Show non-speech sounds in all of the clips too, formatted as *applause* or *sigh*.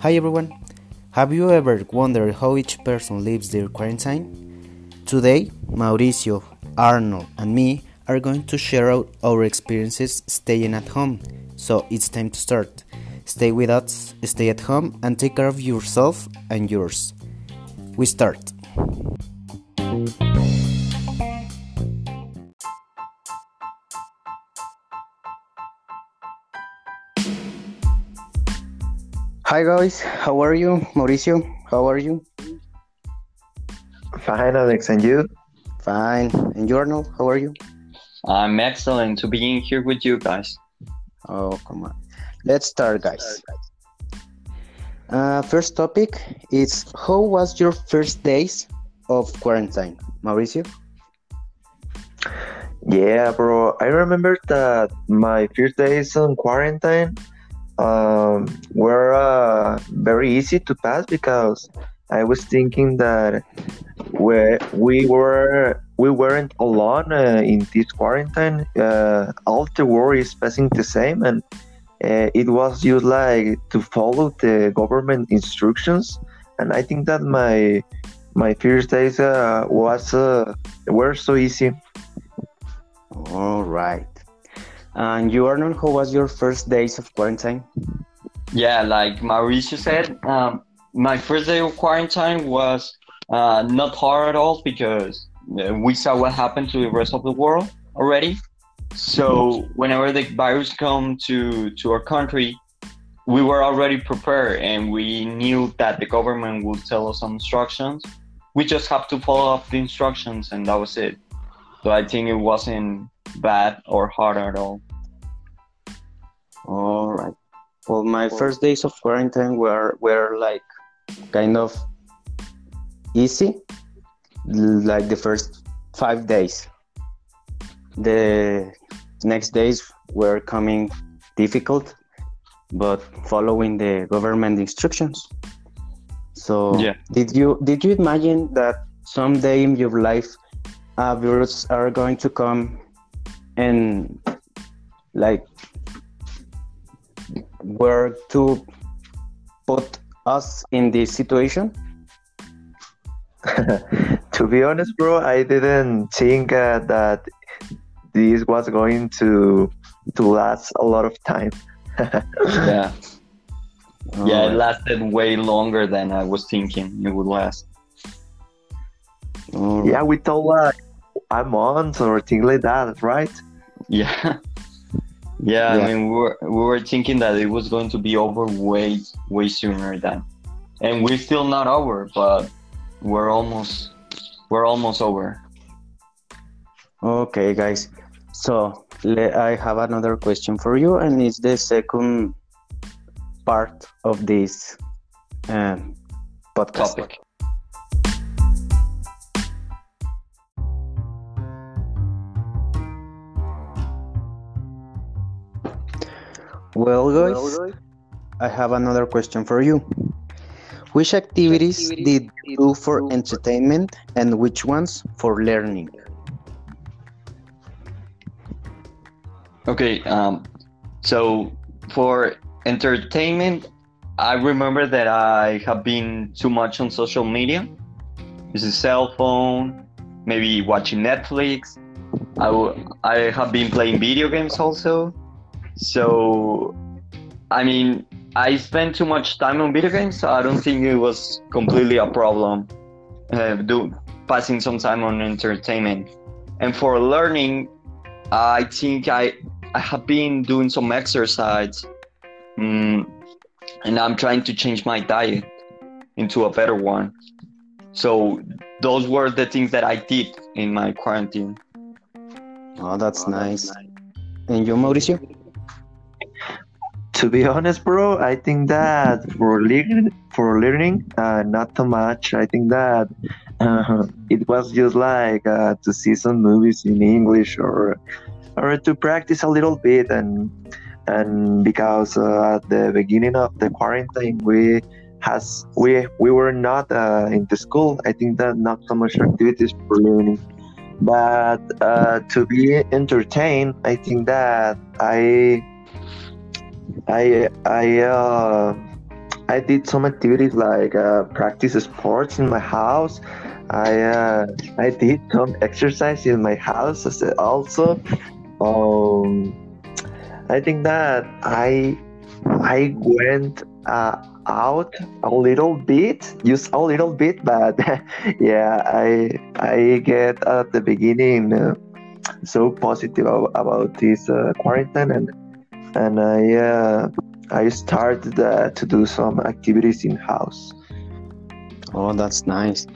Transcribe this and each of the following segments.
Hi everyone. Have you ever wondered how each person lives their quarantine? Today, Mauricio, Arnold, and me are going to share out our experiences staying at home. So it's time to start. Stay with us, stay at home, and take care of yourself and yours. We start. Hi guys, how are you? Mauricio, how are you? Fine, Alex, and you? Fine. And you, Arnold, how are you? I'm excellent to being here with you guys. Oh, come on. Let's start, guys. Uh, first topic is how was your first days of quarantine, Mauricio? Yeah, bro. I remember that my first days on quarantine um, were uh, very easy to pass because I was thinking that we we were we weren't alone uh, in this quarantine. Uh, all the world is passing the same, and uh, it was just like to follow the government instructions. And I think that my my first days uh, was uh, were so easy. All right. And you, Arnold, how was your first days of quarantine? Yeah, like Mauricio said, um, my first day of quarantine was uh, not hard at all because uh, we saw what happened to the rest of the world already. So whenever the virus come to to our country, we were already prepared and we knew that the government would tell us some instructions. We just have to follow up the instructions and that was it. So I think it wasn't bad or hard at all. All right. Well, my first days of quarantine were were like kind of easy, like the first five days. The next days were coming difficult, but following the government instructions. So, Yeah. did you did you imagine that someday in your life, uh, virus are going to come and like were to put us in this situation? *laughs* to be honest, bro, I didn't think uh, that this was going to to last a lot of time. *laughs* Yeah. Yeah, it lasted way longer than I was thinking it would last. Alright. yeah, we thought like a month or things like that, right? *laughs* Yeah. Yeah, Yeah. I mean, we were, we were thinking that it was going to be over way, way sooner than. And we're still not over, but we're almost, we're almost over. Okay, guys. So I have another question for you, and it's the second part of this um, podcast. Topic. Well, guys, I have another question for you. Which activities did you do for entertainment, and which ones for learning? Okay, um, so for entertainment, I remember that I have been too much on social media. Using cell phone, maybe watching Netflix. I, w- I have been playing video games also. So, I mean, I spent too much time on video games, so I don't think it was completely a problem uh, do, passing some time on entertainment. And for learning, I think I I have been doing some exercise, mm, and I'm trying to change my diet into a better one. So those were the things that I did in my quarantine. Oh, that's nice. And you, Mauricio? To be honest, bro, I think that for learning, for learning, uh, not too much. I think that uh, it was just like uh, to see some movies in English or or to practice a little bit and and because uh, at the beginning of the quarantine we has we we were not uh, in the school. I think that not so much activities for learning. but uh, to be entertained, I think that I I I uh, I did some activities like uh, practice sports in my house. I uh, I did some exercise in my house also. Um, I think that I I went uh, out a little bit, just a little bit, but *laughs* yeah, I I get at the beginning uh, so positive about, about this uh, quarantine and and I uh, I started uh, to do some activities in house. Oh, that's nice.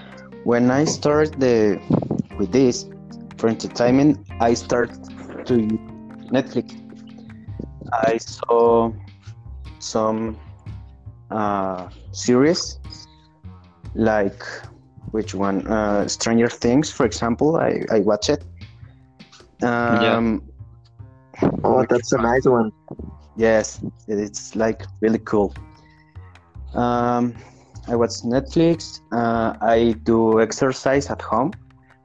When I started the with this for entertainment, I started to use Netflix. I saw some uh, series like which one? Uh, Stranger Things, for example. I I watch it. Um, Oh, that's a nice one. Yes, it's like really cool. Um, I watch Netflix. Uh, I do exercise at home,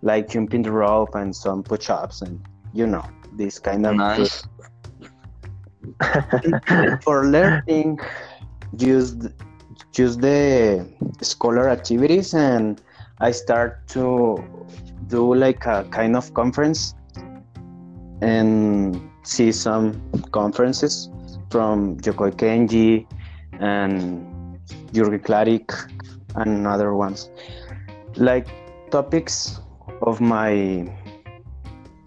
like jumping the rope and some push-ups, and you know this kind of. Nice. *laughs* For learning, use use the scholar activities, and I start to do like a kind of conference and see some conferences from Yokoi Kenji and Jürgen Klarić and other ones. Like topics of my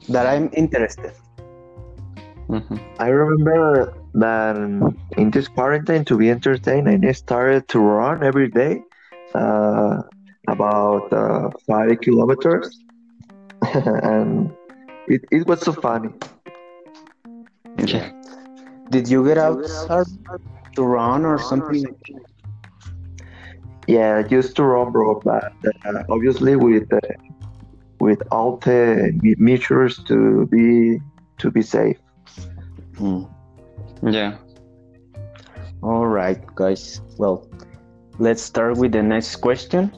that I'm interested. Mhm. I remember that in this quarantine to be entertained, I started to run every day, uh, about uh, five kilometers, *laughs* and it, it was so funny. Yeah. Did you get out to run or something? Yeah, just to run, bro, but uh, obviously with uh, with all the measures to be to be safe. Hmm. Yeah. All right, guys. Well, let's start with the next question.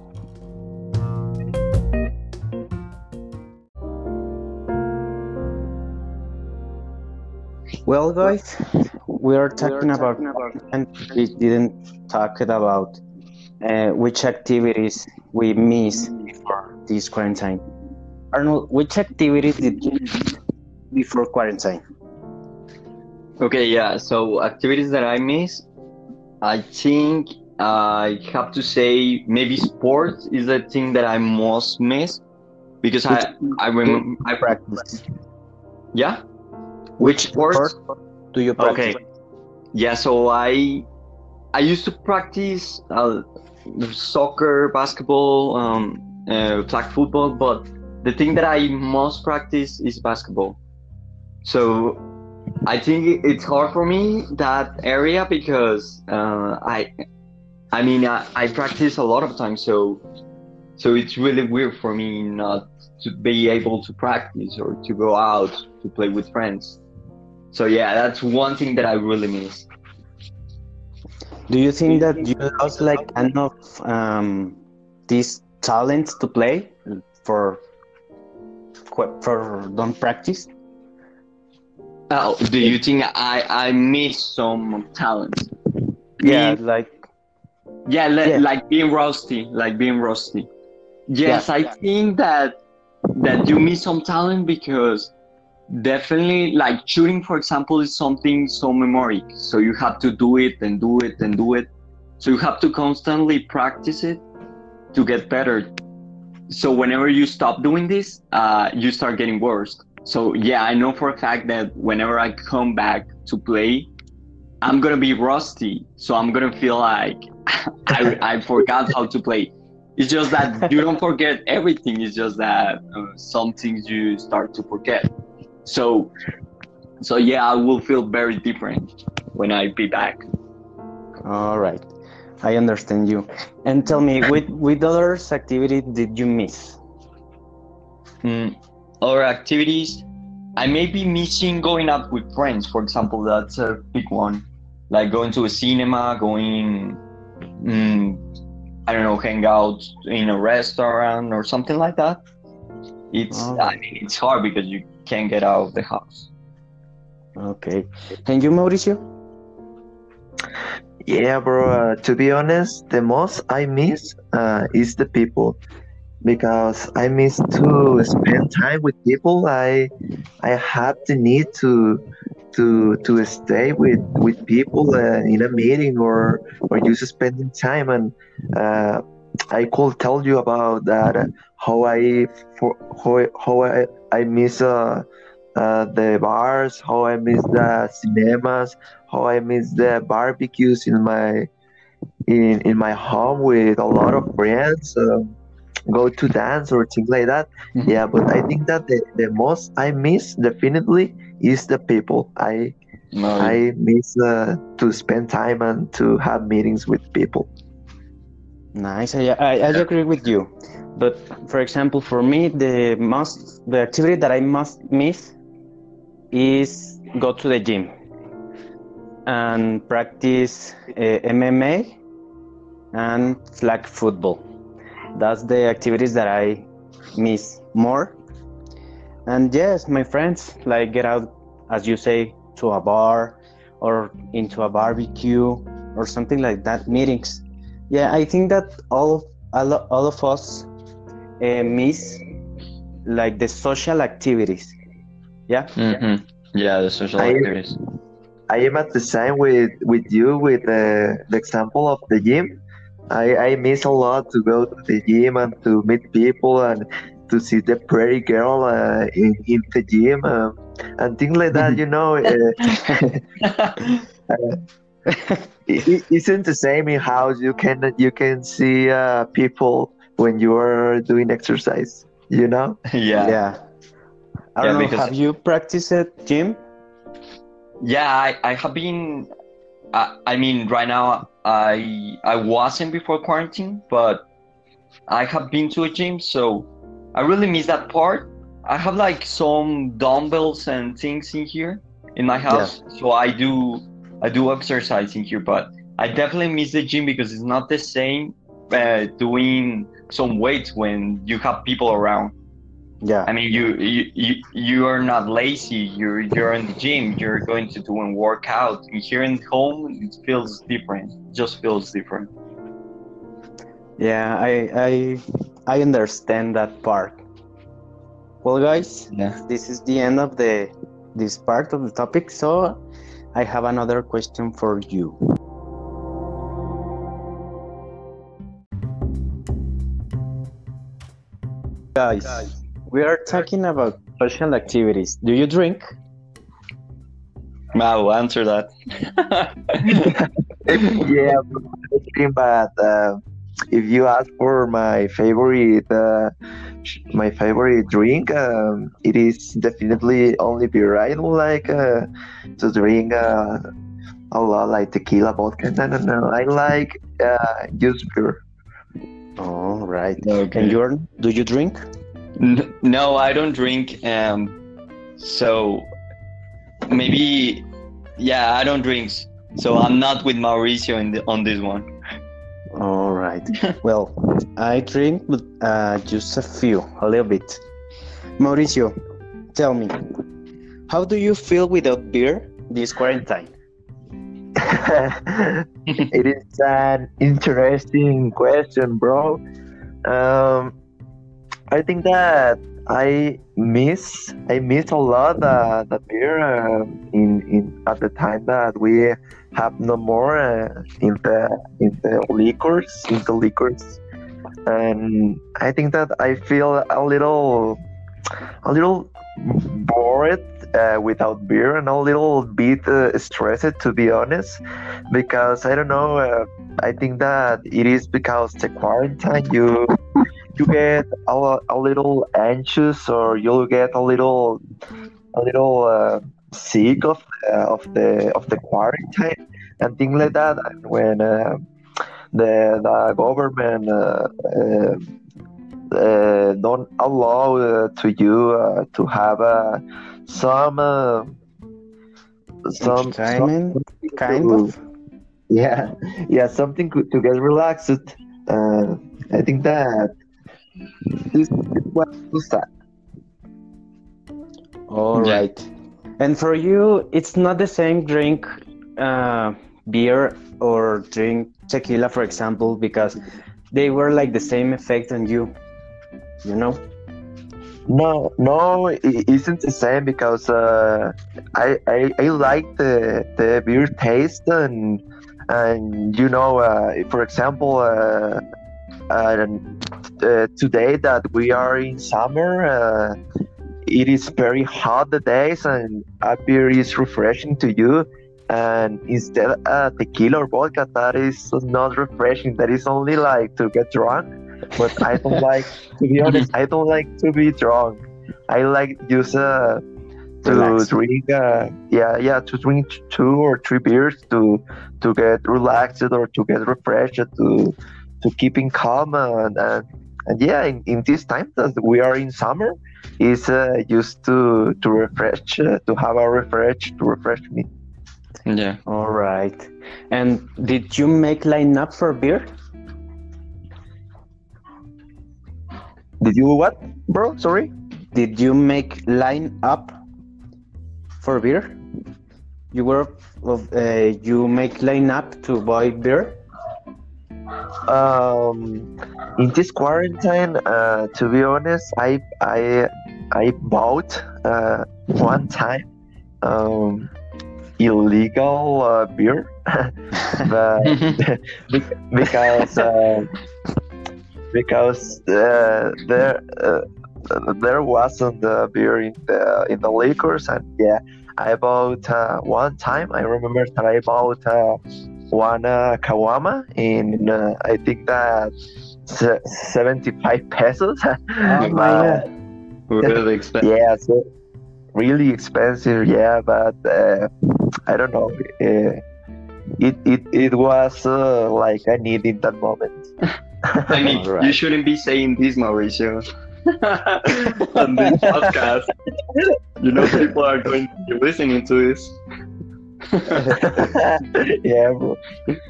Well, guys, we are talking about, and we didn't talk about uh, which activities we miss before this quarantine. Arnold, which activities did you miss before quarantine? Okay, yeah. So activities that I miss, I think I have to say maybe sports is the thing that I most miss because I I remember I Practice. yeah. Which sports? do you practice? Okay. Yeah, so I I used to practice uh, soccer, basketball, um, uh, flag football, but the thing that I most practice is basketball. So I think it's hard for me that area because uh, I I mean I, I practice a lot of times, so so it's really weird for me not to be able to practice or to go out to play with friends. So yeah, that's one thing that I really miss. Do you think that you lost like enough um, this talent to play for for don't practice? Oh, do you think I I miss some talent? Yeah, Being- like yeah, li- Yeah. like being rusty, like being rusty. Yes, Yeah. I think that that you miss some talent because definitely like shooting, for example, is something so memoric. So you have to do it and do it and do it. So you have to constantly practice it to get better. So whenever you stop doing this, uh, you start getting worse. So yeah, I know for a fact that whenever I come back to play, I'm gonna be rusty. So I'm gonna feel like *laughs* I, I forgot how to play. It's just that you don't forget everything. It's just that uh, some things you start to forget. So, so yeah, I will feel very different when I be back. all right, I understand you. And tell me, *laughs* with with others activity did you miss? Mm, other activities, I may be missing going out with friends. For example, that's a big one. Like going to a cinema, going, mm, I don't know, hang out in a restaurant or something like that. it's All I mean it's hard because you can't get out of the house. Okay. And you, Mauricio? Yeah, bro. Uh, to be honest, the most I miss uh, is the people because I miss to spend time with people. I I have the need to to to stay with with people uh, in a meeting or or just spending time and uh, I could tell you about that uh, how I for how, I- how I I miss uh, uh, the bars, how I miss the cinemas, how I miss the barbecues in my in in my home with a lot of friends. Um, go to dance or things like that. Mhm. Yeah, but I think that the, the most I miss definitely is the people. I No, I miss uh, to spend time and to have meetings with people. Nice. I, I, I agree with you. But for example, for me, the most the activity that I must miss is go to the gym and practice uh, MMA and flag football. That's the activities that I miss more. And yes, my friends like get out, as you say, to a bar or into a barbecue or something like that. Meetings. Yeah, I think that all all, all of us uh, miss like the social activities. Yeah. Mhm. Yeah, the social I- activities. I am at the same with with you with the, the example of the gym. I, I miss a lot to go to the gym and to meet people and to see the pretty girl uh, in, in the gym um, and things like that. You know, uh, it, *laughs* it *laughs* *laughs* *laughs* isn't the same in house. You can you can see uh, people when you are doing exercise. You know. *laughs* yeah. Yeah. I don't know. because- Have you practiced at gym? Yeah, I, I have been. I, I mean, right now I I wasn't before quarantine, but I have been to a gym, so I really miss that part. I have like some dumbbells and things in here in my house, so I do I do exercising here, but I definitely miss the gym because it's not the same uh, doing some weights when you have people around. Yeah. I mean, you you you, you are not lazy. You're you're in the gym. You're going to do a workout. And here in home, it feels different. It just feels different. Yeah, I I I understand that part. Well, guys, Yeah. this is the end of the this part of the topic. So, I have another question for you. Guys, we are talking about social activities. Do you drink? I'll answer that. *laughs* *laughs* yeah, but uh, if you ask for my favorite, uh, my favorite drink, um, it is definitely only beer. I don't like uh, to drink uh, a lot like tequila, vodka. No, no, no. I like uh, just beer. All right. Okay. And you do you drink? No, I don't drink. Um, so maybe, yeah, I don't drink. So I'm not with Mauricio in the, on this one. All right. well, I drink, but uh, just a few, a little bit. Mauricio, tell me, how do you feel without beer this quarantine? *laughs* it is an interesting question, bro. Um, I think that I miss I miss a lot the, the beer uh, in in at the time that we have no more uh, in the in the liquors in the liquors, and I think that I feel a little a little bored uh, without beer and a little bit uh, stressed to be honest because I don't know. Uh, I think that it is because the quarantine you you get a, a little anxious or you'll get a little a little uh, sick of uh, of the of the quarantine and things like that. And when uh, the the government uh, uh, uh, don't allow uh, to you uh, to have uh, some. Uh, some, some Entertainment, kind to- of. yeah, yeah, something to to get relaxed. Uh, I think that this is what was that. All Yeah. right. And for you, it's not the same drink uh, beer or drink tequila, for example, because they were like the same effect on you. You know? No, no, it isn't the same because uh, I, I I like the the beer taste and and you know, uh, for example, uh, uh, uh, today that we are in summer, uh, it is very hot the days and a beer is refreshing to you. And instead uh, tequila or vodka, that is not refreshing. That is only like to get drunk. But I don't *laughs* like to be honest, I don't like to be drunk. I like just uh, to Relax. drink, uh, yeah, yeah, to drink two or three beers to to get relaxed or to get refreshed, to to keeping calm and and, and yeah, in, in this time that we are in summer, is uh, used to to refresh, uh, to have a refresh to refresh me. Yeah. All right. And did you make line up for beer? Did you what, bro? Sorry. Did you make line up for beer? You were of uh, you make line up to buy beer? Um, in this quarantine, uh, to be honest, I I I bought uh, one time um, illegal uh, beer, *laughs* but because uh, because uh, there uh, there wasn't uh, beer in the in the liquors, and yeah, I bought one time. I remember that I bought. One uh, caguama in uh, I think that se- 75 pesos. *laughs* Oh my But, really expensive. yeah, so really expensive. Yeah, but uh, I don't know. Uh, it it it was uh, like I need in that moment. I mean, Alright. *laughs* you shouldn't be saying this, Mauricio. *laughs* on this podcast. You know, people are going to be listening to this. *laughs* yeah, bro.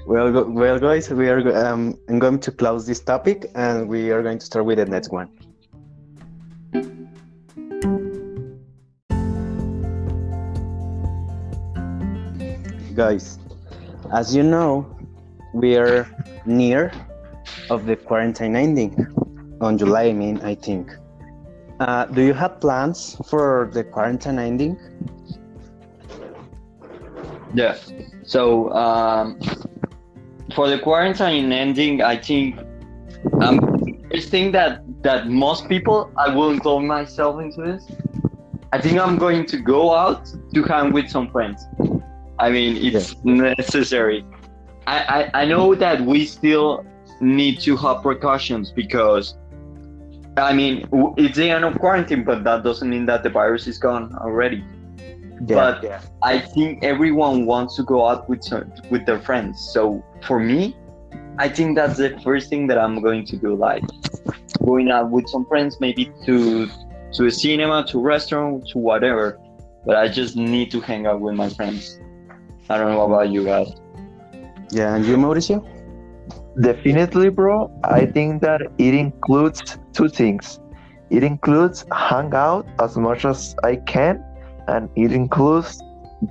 Well, well, guys, we are. Um, I'm going to close this topic, and we are going to start with the next one. Guys, as you know, we are near of the quarantine ending on July. I mean, I think. Uh, do you have plans for the quarantine ending? Yeah. So um, for the quarantine ending, I think um, first thing that that most people, I will include myself into this. I think I'm going to go out to hang with some friends. I mean, it's necessary. I, I I know that we still need to have precautions because. I mean, it's the end of quarantine, but that doesn't mean that the virus is gone already. But- yeah. I think everyone wants to go out with some, with their friends. So for me, I think that's the first thing that I'm going to do. Like going out with some friends, maybe to to a cinema, to a restaurant, to whatever. But I just need to hang out with my friends. I don't know about you guys. Yeah, and you, Mauricio? Definitely, bro. I think that it includes two things. It includes hang out as much as I can, and it includes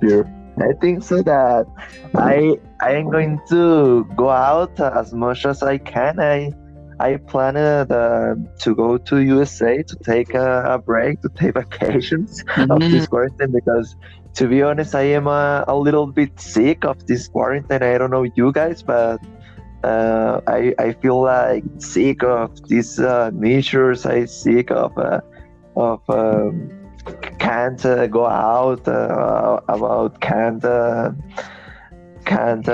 beer. I think so that I I am going to go out as much as I can. I I planned uh, to go to USA to take a, a break, to take *laughs* vacations of this quarantine because to be honest, I am a, a little bit sick of this quarantine. I don't know you guys, but uh, I I feel like sick of these uh, measures. I sick of uh, of um, can't go out uh, about can't can't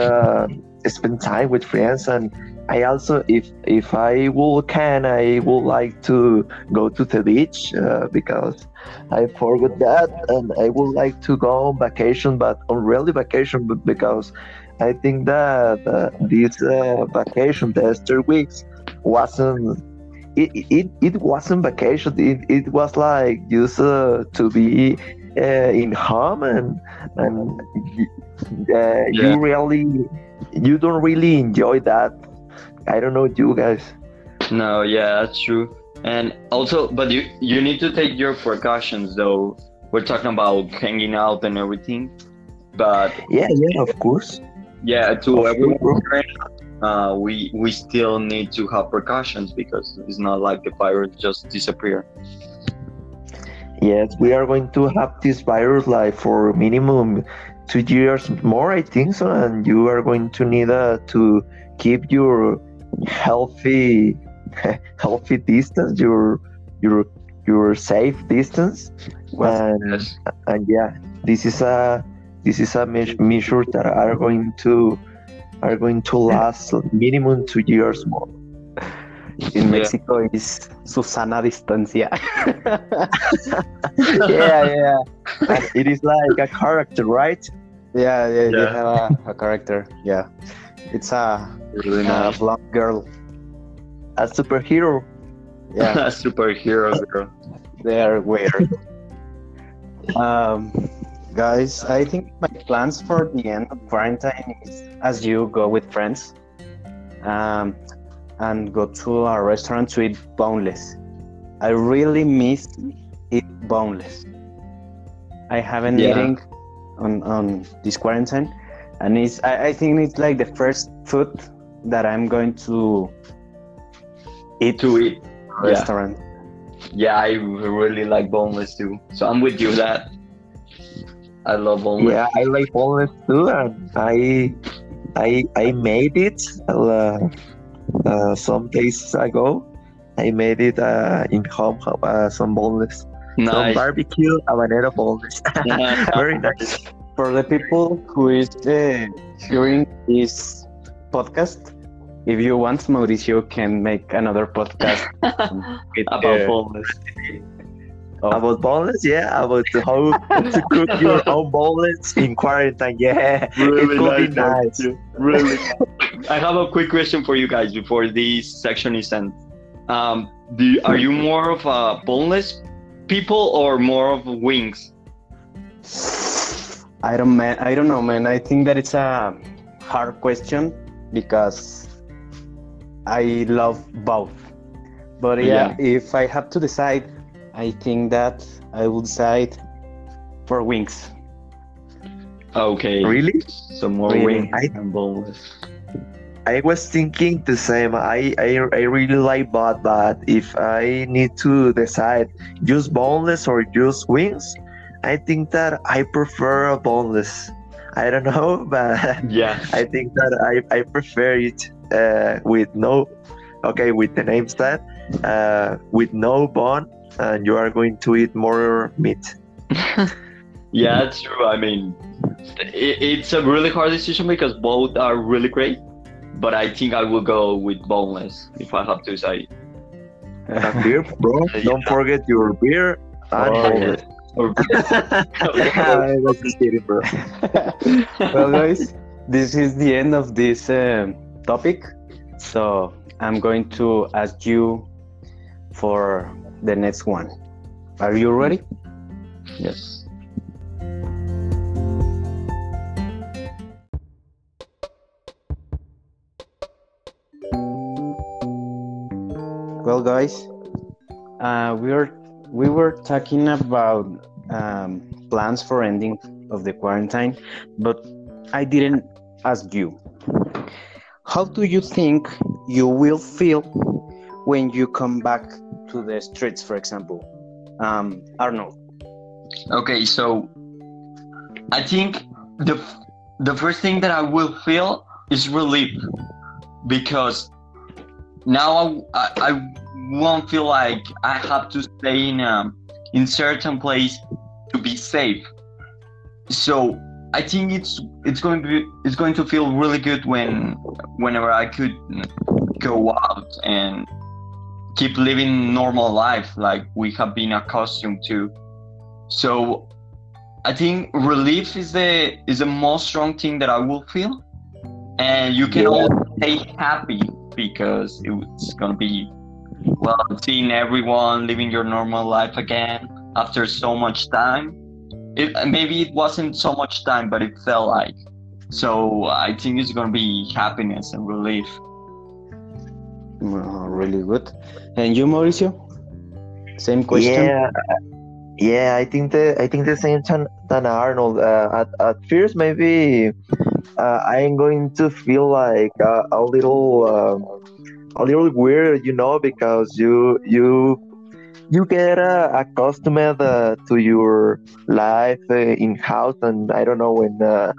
spend time with friends and I also if if I will can I would like to go to the beach uh, because I forgot that and I would like to go on vacation but on really vacation but because I think that uh, this uh, vacation the Easter weeks wasn't it, it, it wasn't vacation it, it was like just uh, to be uh, in home and and uh, Yeah. you really you don't really enjoy that I don't know you guys No, yeah, that's true. And also, but you you need to take your precautions though. we're talking about hanging out and everything, but Yeah, yeah, of course. yeah, to Of everyone, course. Uh, we we still need to have precautions because it's not like the virus just disappear. Yes, we are going to have this virus like for minimum two years more, I think so, and you are going to need uh, to keep your healthy, *laughs* healthy distance, your your your safe distance, and Yes. and yeah, this is a this is a measure that are going to are going to last minimum two years more. In Yeah. Mexico is Susana Distancia. *laughs* *laughs* yeah, yeah. And it is like a character, right? yeah, yeah, they Yeah. have a, a character. Yeah, it's a, Really a blonde girl. A superhero. Yeah, *laughs* a superhero girl. they are weird. um, guys, I think my plans for the end of quarantine is as you go with friends, um, and go to a restaurant to eat boneless. I really miss eat boneless. I haven't Yeah. eaten on on this quarantine, and it's I, I think it's like the first food that I'm going to eat To eat. restaurant. Yeah, I really like boneless too. So I'm with you that. I love boneless. Yeah, I like boneless too, and I I I made it uh, uh, some days ago. I made it uh, in home, uh, some boneless, some Nice. barbecue habanero boneless. *laughs* Very nice. for the people who is uh, hearing this podcast, if you want, Mauricio can make another podcast *laughs* with, About uh, boneless. Of- About boneless, yeah. About how *laughs* to cook your own boneless in quarantine, yeah. *laughs* Really it could be nice, nice. Really. *laughs* I have a quick question for you guys before this section is end. Um, do you, are you more of a boneless people or more of wings? I don't man, I don't know, man. I think that it's a hard question because I love both. But yeah, if I have to decide, I think that I would decide for wings. Okay. Really? So more Really? wings I- and boneless. I was thinking the same. I, I, I really like both, but if I need to decide just boneless or just wings, I think that I prefer a boneless. I don't know, *laughs* but Yeah. I think that I, I prefer it uh, with no, okay, with the name tag, uh, with no bone, and you are going to eat more meat. *laughs* Yeah, that's true. I mean, it, it's a really hard decision because both are really great. But I think I will go with boneless if I have to decide. And beer, bro. *laughs* Don't forget your beer and Oh. boneless. *laughs* I was kidding, bro. well, guys, this is the end of this um, topic. So I'm going to ask you for the next one. Are you ready? yes. Well, guys, uh, we were we were talking about um, plans for ending of the quarantine, but I didn't ask you. How do you think you will feel when you come back to the streets, for example? Um, Arnold. Okay, so I think the the first thing that I will feel is relief because now I, I, I won't feel like I have to stay in a in certain place to be safe. So I think it's it's going to be it's going to feel really good when whenever I could go out and keep living normal life like we have been accustomed to. So I think relief is the is the most strong thing that I will feel, and you can Yeah. all stay happy because it's gonna be well seeing everyone living your normal life again after so much time. It maybe it wasn't so much time, but it felt like. So I think it's gonna be happiness and relief. Uh, really good. And you, Mauricio? Same question. Yeah, Yeah, I think the I think the same than, than Arnold. Uh, at at first, maybe uh, I'm going to feel like uh, a little um, a little weird, you know, because you you you get uh, accustomed uh, to your life uh, in house, and I don't know when uh,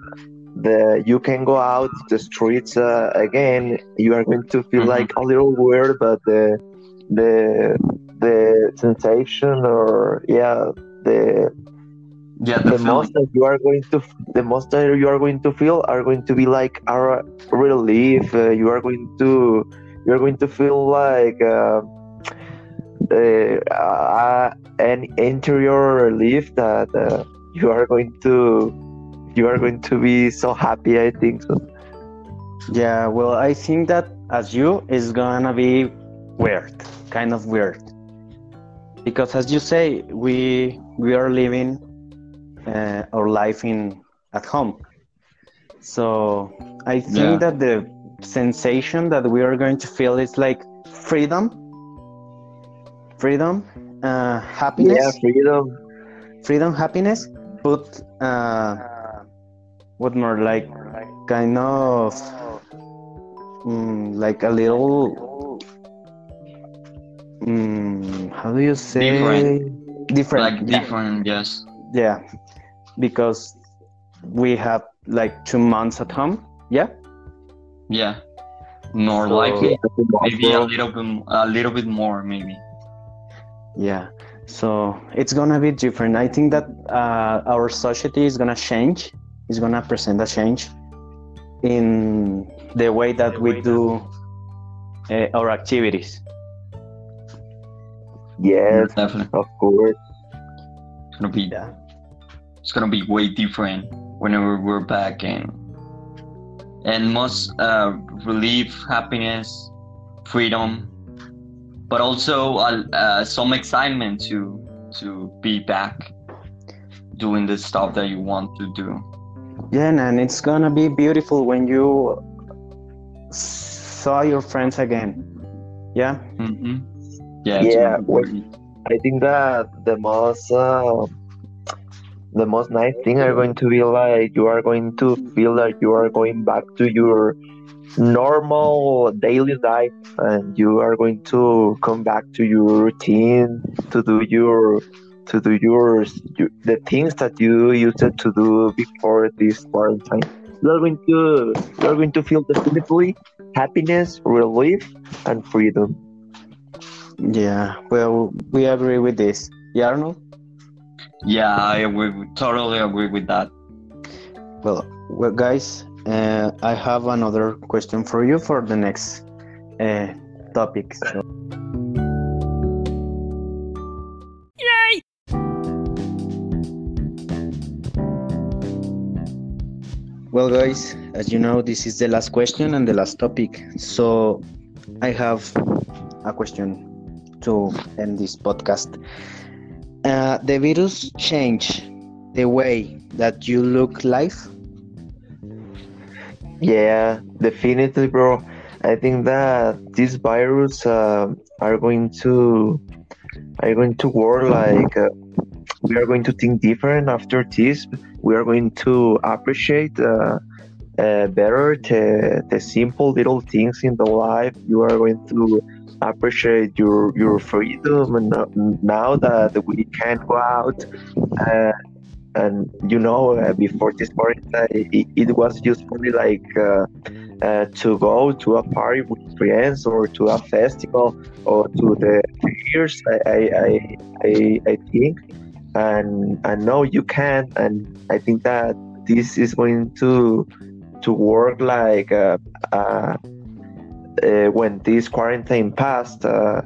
the you can go out the streets uh, again. You are going to feel Mhm. like a little weird, but the the the sensation or yeah the Yeah, the, the most that you are going to the most that you are going to feel are going to be like a relief uh, you are going to you're going to feel like uh, uh, uh, an interior relief that uh, you are going to you are going to be so happy i think so. Yeah, well, I think that as you is gonna be weird, kind of weird, because as you say, we we are living uh, our life in at home. So I think Yeah. that the sensation that we are going to feel is like freedom, freedom, uh, happiness, yeah freedom. Freedom, happiness, but uh, what more like kind of mm, like a little mm, how do you say Different. different like yeah. different, yes. yeah because we have like two months at home yeah Yeah. More So- likely, maybe a little bit, a little bit more, maybe. yeah so it's gonna be different i think that uh, our society is gonna change is gonna present a change in the way that we do uh, our activities. Yes Definitely, of course. It's gonna be yeah. it's gonna be way different whenever we're back and and most uh, relief, happiness, freedom, but also uh, uh, some excitement to to be back doing the stuff that you want to do. Yeah, and it's gonna be beautiful when you saw your friends again. Yeah, hmm Yeah. it's Yeah, gonna be what- great. I think that the most uh, the most nice thing are going to be like you are going to feel like you are going back to your normal daily life and you are going to come back to your routine to do your to do yours, your the things that you used to do before this quarantine. You are going to you are going to feel definitely happiness, relief, and freedom. yeah. Well, we agree with this. Yeah, Arnold. Yeah, I agree. Totally agree with that. Well, well, guys, uh, I have another question for you for the next uh, topic. So. Well, guys, as you know, this is the last question and the last topic. So, I have a question to end this podcast. Uh, the virus change the way that you look life? Yeah, definitely, bro. I think that this virus uh, are going to are going to work like uh, we are going to think different after this. We are going to appreciate uh, uh, better the, the simple little things in the life. You are going to appreciate your your freedom, and uh, now that we can go out. Uh, and you know, uh, before this quarantine, it, it was usually like uh, uh, to go to a party with friends or to a festival or to the fairs. I, I, I, I, I think, and and now you can, and I think that this is going to to work like uh, uh, uh, when this quarantine passed. Uh,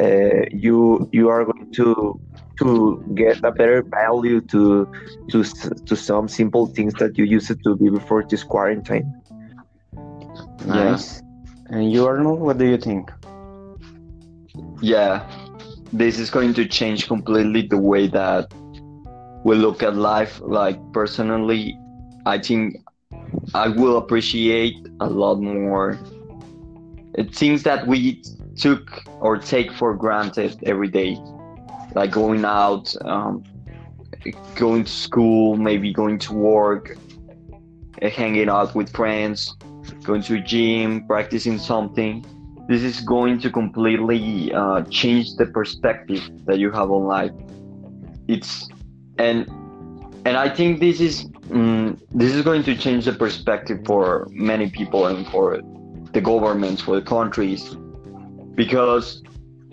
uh, you you are going to to get a better value to to to some simple things that you used to be before this quarantine. Nice. And you, Arnold, what do you think? Yeah, this is going to change completely the way that we look at life. Like personally, I think I will appreciate a lot more. Things that we took or take for granted every day, like going out, um, going to school, maybe going to work, hanging out with friends, going to a gym, practicing something. This is going to completely uh, change the perspective that you have on life. It's and and I think this is mm, this is going to change the perspective for many people and for the governments, for the countries, because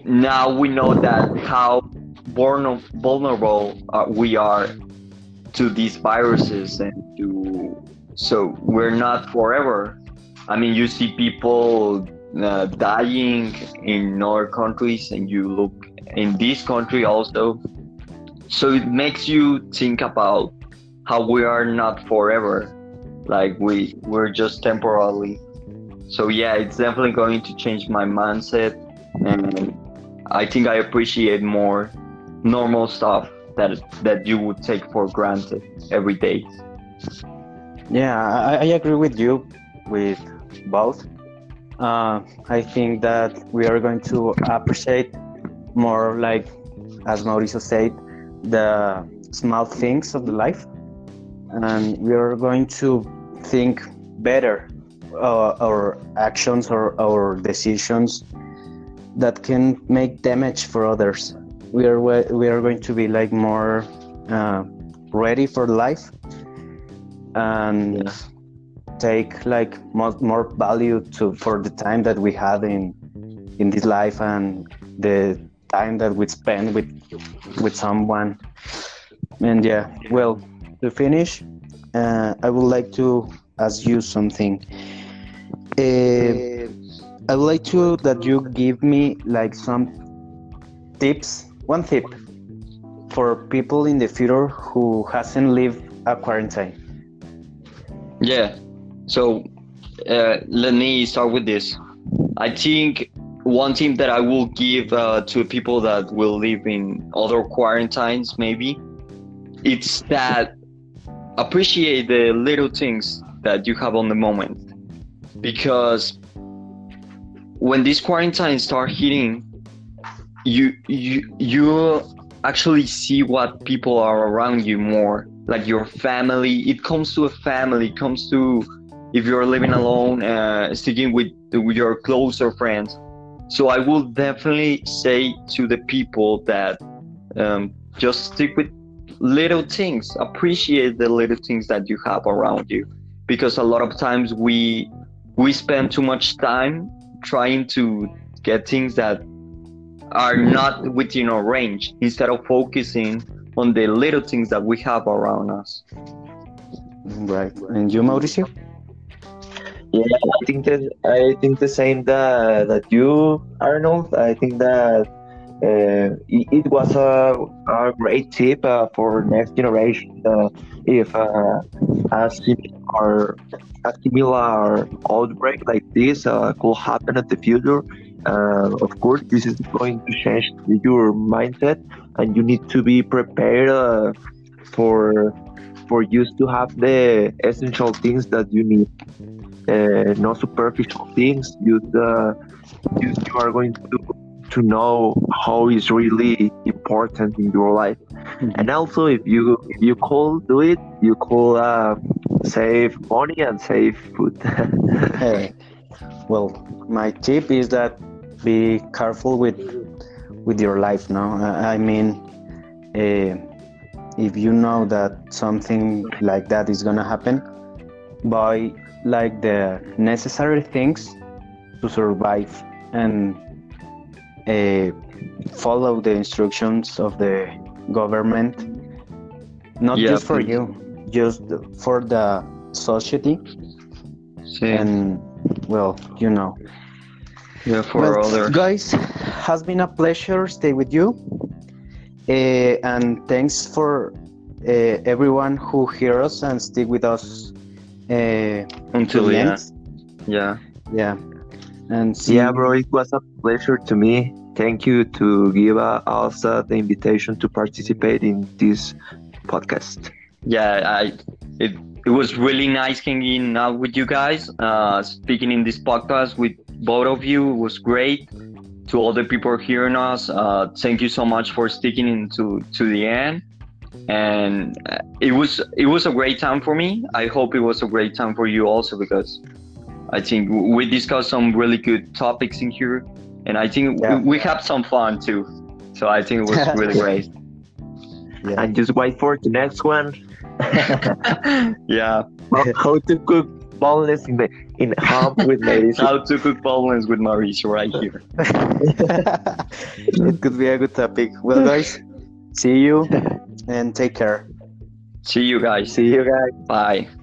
now we know that how vulnerable uh, we are to these viruses and to so we're not forever. I mean, you see people uh, dying in other countries, and you look in this country also. So it makes you think about how we are not forever, like we we're just temporarily. So yeah, it's definitely going to change my mindset, and I think I appreciate more normal stuff that that you would take for granted every day. Yeah, I, I agree with you with both. Uh, I think that we are going to appreciate more, like as Mauricio said, the small things of the life, and we are going to think better uh, our actions or our decisions that can make damage for others. We are we are going to be like more uh, ready for life and yeah. Take like more, more value to for the time that we have in in this life and the time that we spend with with someone. And yeah well to finish uh, i would like to ask you something. Uh, i would like to that you give me like some tips one tip for people in the future who hasn't lived a quarantine. Yeah. So uh, let me start with this. I think one thing that I will give uh, to people that will live in other quarantines, maybe, it's that appreciate the little things that you have on the moment. Because when these quarantines start hitting, you you you actually see what people are around you more like your family it comes to a family comes to if you're living alone uh, sticking with with your closer friends so i will definitely say to the people that um, just stick with little things appreciate the little things that you have around you because a lot of times we we spend too much time trying to get things that are not within our range instead of focusing on the little things that we have around us. Right. And you, Mauricio? Yeah, I think that I think the same that that you, Arnold. I think that uh, it, it, was a, a great tip uh, for next generation. Uh, if uh, a similar a similar outbreak like this uh, could happen in the future, uh, of course, this is going to change your mindset, and you need to be prepared uh, for for you to have the essential things that you need, uh, no superficial things. You, uh, you you are going to to know how is really important in your life, mm-hmm. and also if you if you could do it, you could uh, save money and save food. *laughs* hey, well, my tip is that be careful with with your life no i mean uh, if you know that something like that is gonna happen buy like the necessary things to survive and uh, follow the instructions of the government. Not yeah, just for you just for the society. And well you know. Yeah, for well, other guys, has been a pleasure stay with you, uh, and thanks for uh, everyone who hear us and stick with us uh, until the end. Yeah, yeah, and see yeah, bro, it was a pleasure to me. Thank you to give us the invitation to participate in this podcast. Yeah, I it it was really nice hanging out with you guys, uh, speaking in this podcast with both of you. It was great. To all the people hearing us, uh, thank you so much for sticking into to the end. And uh, it was it was a great time for me. I hope it was a great time for you also because I think we discussed some really good topics in here, and I think Yeah. we, we had some fun too. So I think it was *laughs* really great. Yeah. And just wait for the next one. *laughs* yeah, How, how to cook boneless in the in home with *laughs* ladies. how to cook bowlings with Mauricio right here. it could be a good topic. Well, guys, see you *laughs* and take care. See you guys. See you guys. Bye.